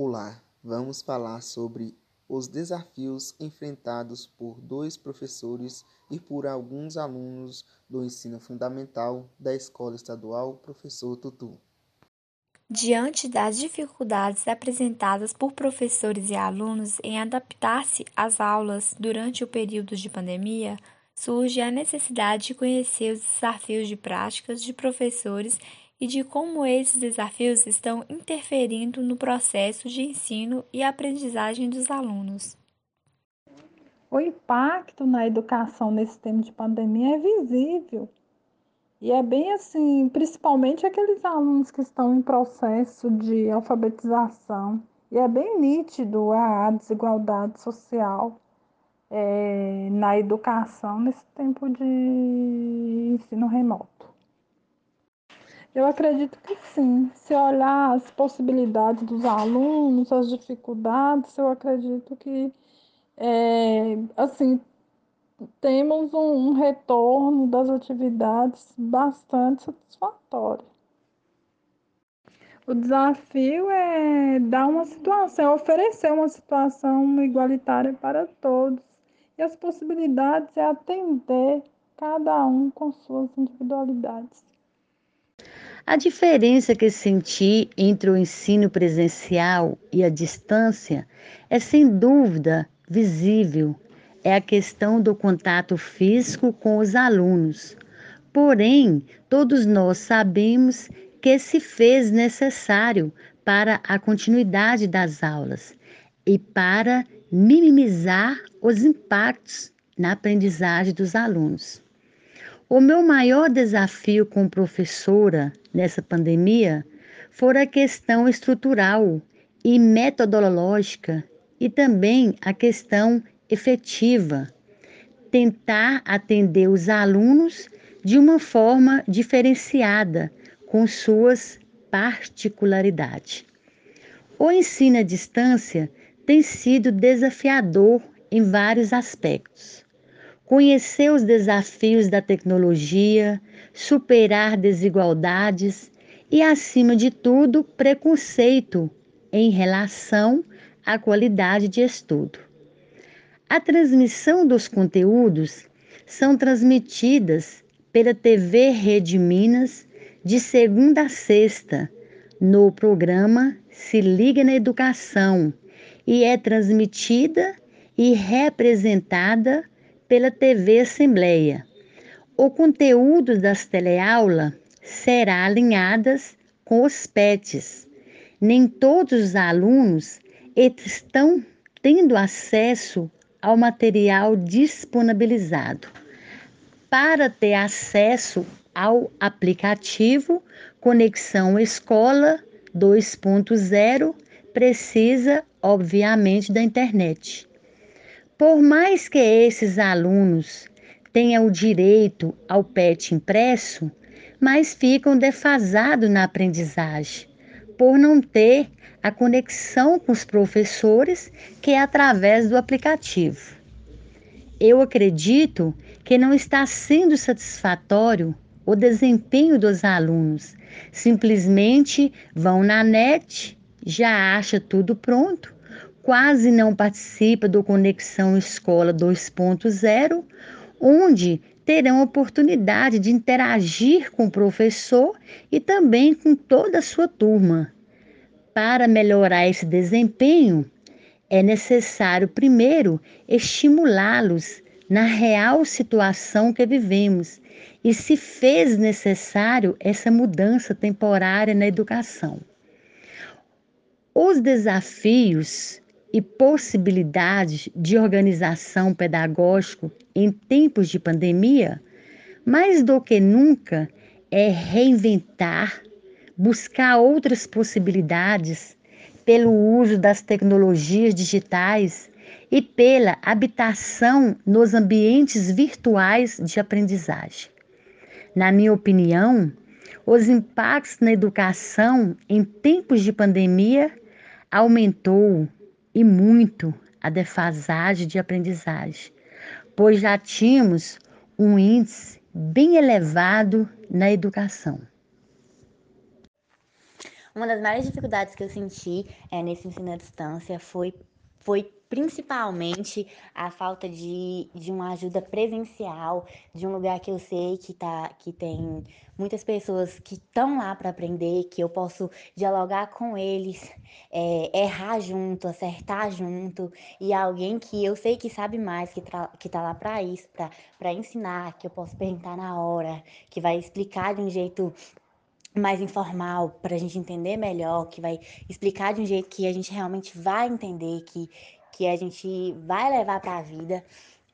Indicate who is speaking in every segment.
Speaker 1: Olá, vamos falar sobre os desafios enfrentados por dois professores e por alguns alunos do ensino fundamental da Escola Estadual Professor Tutu.
Speaker 2: Diante das dificuldades apresentadas por professores e alunos em adaptar-se às aulas durante o período de pandemia, surge a necessidade de conhecer os desafios de práticas de professores e de como esses desafios estão interferindo no processo de ensino e aprendizagem dos alunos.
Speaker 3: O impacto na educação nesse tempo de pandemia é visível e é bem assim, principalmente aqueles alunos que estão em processo de alfabetização. E é bem nítido a desigualdade social é, na educação nesse tempo de ensino remoto. Eu acredito que sim. Se olhar as possibilidades dos alunos, as dificuldades, eu acredito que é, assim temos um, um retorno das atividades bastante satisfatório. O desafio é dar uma situação, é oferecer uma situação igualitária para todos. E as possibilidades é atender cada um com suas individualidades.
Speaker 4: A diferença que senti entre o ensino presencial e a distância é sem dúvida visível é a questão do contato físico com os alunos. Porém, todos nós sabemos que se fez necessário para a continuidade das aulas e para minimizar os impactos na aprendizagem dos alunos. O meu maior desafio como professora nessa pandemia foi a questão estrutural e metodológica e também a questão efetiva, tentar atender os alunos de uma forma diferenciada, com suas particularidades. O ensino à distância tem sido desafiador em vários aspectos. Conhecer os desafios da tecnologia, superar desigualdades e, acima de tudo, preconceito em relação à qualidade de estudo. A transmissão dos conteúdos são transmitidas pela TV Rede Minas de segunda a sexta no programa Se Liga na Educação e é transmitida e representada pela TV Assembleia. O conteúdo das teleaulas será alinhadas com os PETs. Nem todos os alunos estão tendo acesso ao material disponibilizado. Para ter acesso ao aplicativo Conexão Escola 2.0, precisa, obviamente, da internet. Por mais que esses alunos tenham o direito ao PET impresso, mas ficam defasados na aprendizagem, por não ter a conexão com os professores, que é através do aplicativo. Eu acredito que não está sendo satisfatório o desempenho dos alunos. Simplesmente vão na net, já acha tudo pronto, quase não participa do Conexão Escola 2.0, onde terão oportunidade de interagir com o professor e também com toda a sua turma. Para melhorar esse desempenho, é necessário primeiro estimulá-los na real situação que vivemos e se fez necessário essa mudança temporária na educação. Os desafios e possibilidades de organização pedagógico em tempos de pandemia, mais do que nunca, é reinventar buscar outras possibilidades pelo uso das tecnologias digitais e pela habitação nos ambientes virtuais de aprendizagem. Na minha opinião, os impactos na educação em tempos de pandemia aumentou e muito a defasagem de aprendizagem, pois já tínhamos um índice bem elevado na educação.
Speaker 5: Uma das maiores dificuldades que eu senti é, nesse ensino à distância foi, foi principalmente a falta de, de uma ajuda presencial, de um lugar que eu sei que, tá, que tem muitas pessoas que estão lá para aprender, que eu posso dialogar com eles, é, errar junto, acertar junto, e alguém que eu sei que sabe mais, que, que tá lá para isso, para ensinar, que eu posso perguntar na hora, que vai explicar de um jeito mais informal para a gente entender melhor, que vai explicar de um jeito que a gente realmente vai entender, que, que a gente vai levar para a vida.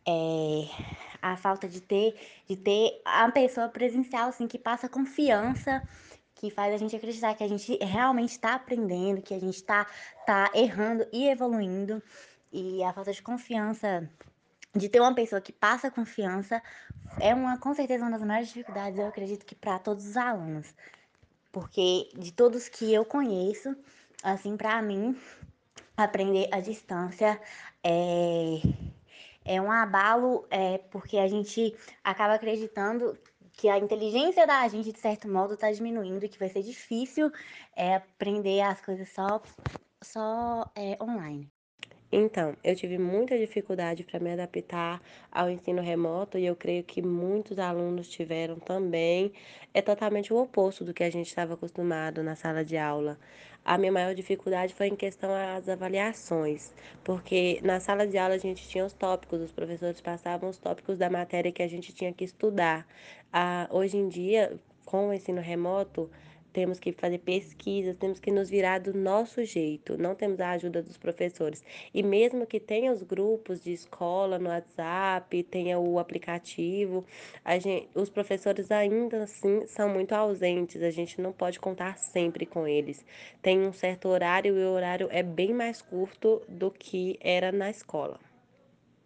Speaker 5: É, a falta de ter de ter a pessoa presencial assim que passa confiança que faz a gente acreditar que a gente realmente está aprendendo que a gente está tá errando e evoluindo e a falta de confiança de ter uma pessoa que passa confiança é uma com certeza uma das maiores dificuldades eu acredito que para todos os alunos porque de todos que eu conheço assim para mim aprender à distância é, é um abalo, é, porque a gente acaba acreditando que a inteligência da gente, de certo modo, está diminuindo e que vai ser difícil é, aprender as coisas só, só é, online.
Speaker 6: Então, eu tive muita dificuldade para me adaptar ao ensino remoto e eu creio que muitos alunos tiveram também. É totalmente o oposto do que a gente estava acostumado na sala de aula. A minha maior dificuldade foi em questão às avaliações, porque na sala de aula a gente tinha os tópicos, os professores passavam os tópicos da matéria que a gente tinha que estudar. Ah, hoje em dia, com o ensino remoto, temos que fazer pesquisas, temos que nos virar do nosso jeito, não temos a ajuda dos professores. E mesmo que tenha os grupos de escola no WhatsApp, tenha o aplicativo, gente, os professores ainda assim são muito ausentes, a gente não pode contar sempre com eles. Tem um certo horário e o horário é bem mais curto do que era na escola.